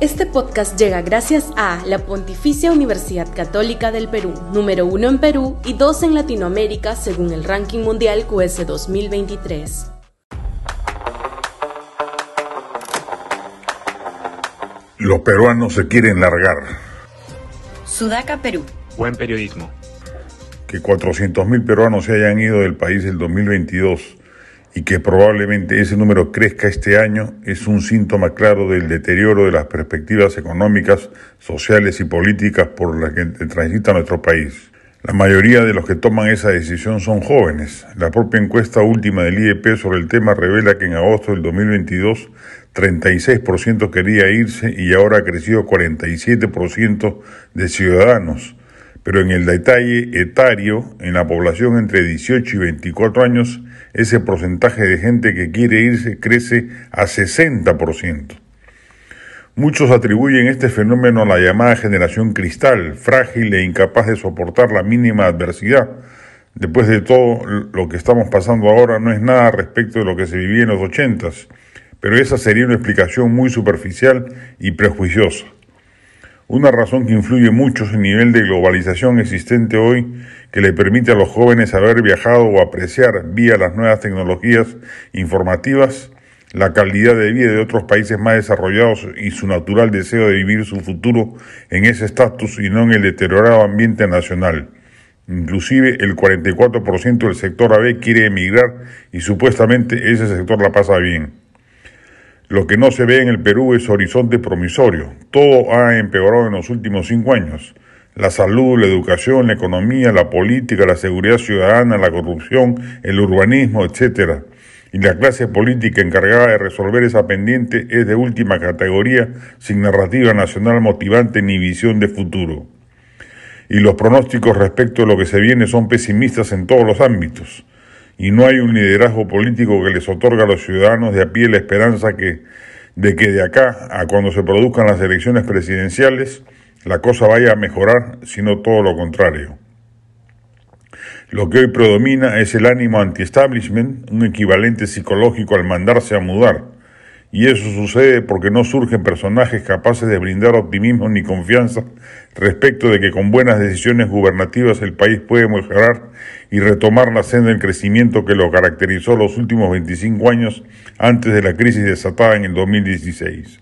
Este podcast llega gracias a la Pontificia Universidad Católica del Perú, número uno en Perú y dos en Latinoamérica según el ranking mundial QS 2023. Los peruanos se quieren largar. Sudaca, Perú. Buen periodismo. Que 400.000 peruanos se hayan ido del país el 2022 y que probablemente ese número crezca este año es un síntoma claro del deterioro de las perspectivas económicas, sociales y políticas por las que transita nuestro país. La mayoría de los que toman esa decisión son jóvenes. La propia encuesta última del IEP sobre el tema revela que en agosto del 2022 36% quería irse y ahora ha crecido 47% de ciudadanos. Pero en el detalle etario, en la población entre 18 y 24 años, ese porcentaje de gente que quiere irse crece a 60%. Muchos atribuyen este fenómeno a la llamada generación cristal, frágil e incapaz de soportar la mínima adversidad. Después de todo, lo que estamos pasando ahora no es nada respecto de lo que se vivía en los ochentas, pero esa sería una explicación muy superficial y prejuiciosa. Una razón que influye mucho es el nivel de globalización existente hoy que le permite a los jóvenes haber viajado o apreciar vía las nuevas tecnologías informativas la calidad de vida de otros países más desarrollados y su natural deseo de vivir su futuro en ese estatus y no en el deteriorado ambiente nacional. Inclusive el 44% del sector AB quiere emigrar y supuestamente ese sector la pasa bien. Lo que no se ve en el Perú es horizonte promisorio. Todo ha empeorado en los últimos cinco años. La salud, la educación, la economía, la política, la seguridad ciudadana, la corrupción, el urbanismo, etc. Y la clase política encargada de resolver esa pendiente es de última categoría, sin narrativa nacional motivante ni visión de futuro. Y los pronósticos respecto a lo que se viene son pesimistas en todos los ámbitos y no hay un liderazgo político que les otorga a los ciudadanos de a pie la esperanza que, de que de acá a cuando se produzcan las elecciones presidenciales la cosa vaya a mejorar, sino todo lo contrario. Lo que hoy predomina es el ánimo anti-establishment, un equivalente psicológico al mandarse a mudar, y eso sucede porque no surgen personajes capaces de brindar optimismo ni confianza respecto de que con buenas decisiones gubernativas el país puede mejorar y retomar la senda del crecimiento que lo caracterizó los últimos 25 años antes de la crisis desatada en el 2016.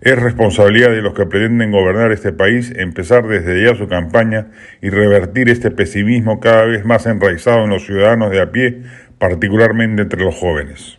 Es responsabilidad de los que pretenden gobernar este país empezar desde ya su campaña y revertir este pesimismo cada vez más enraizado en los ciudadanos de a pie, particularmente entre los jóvenes.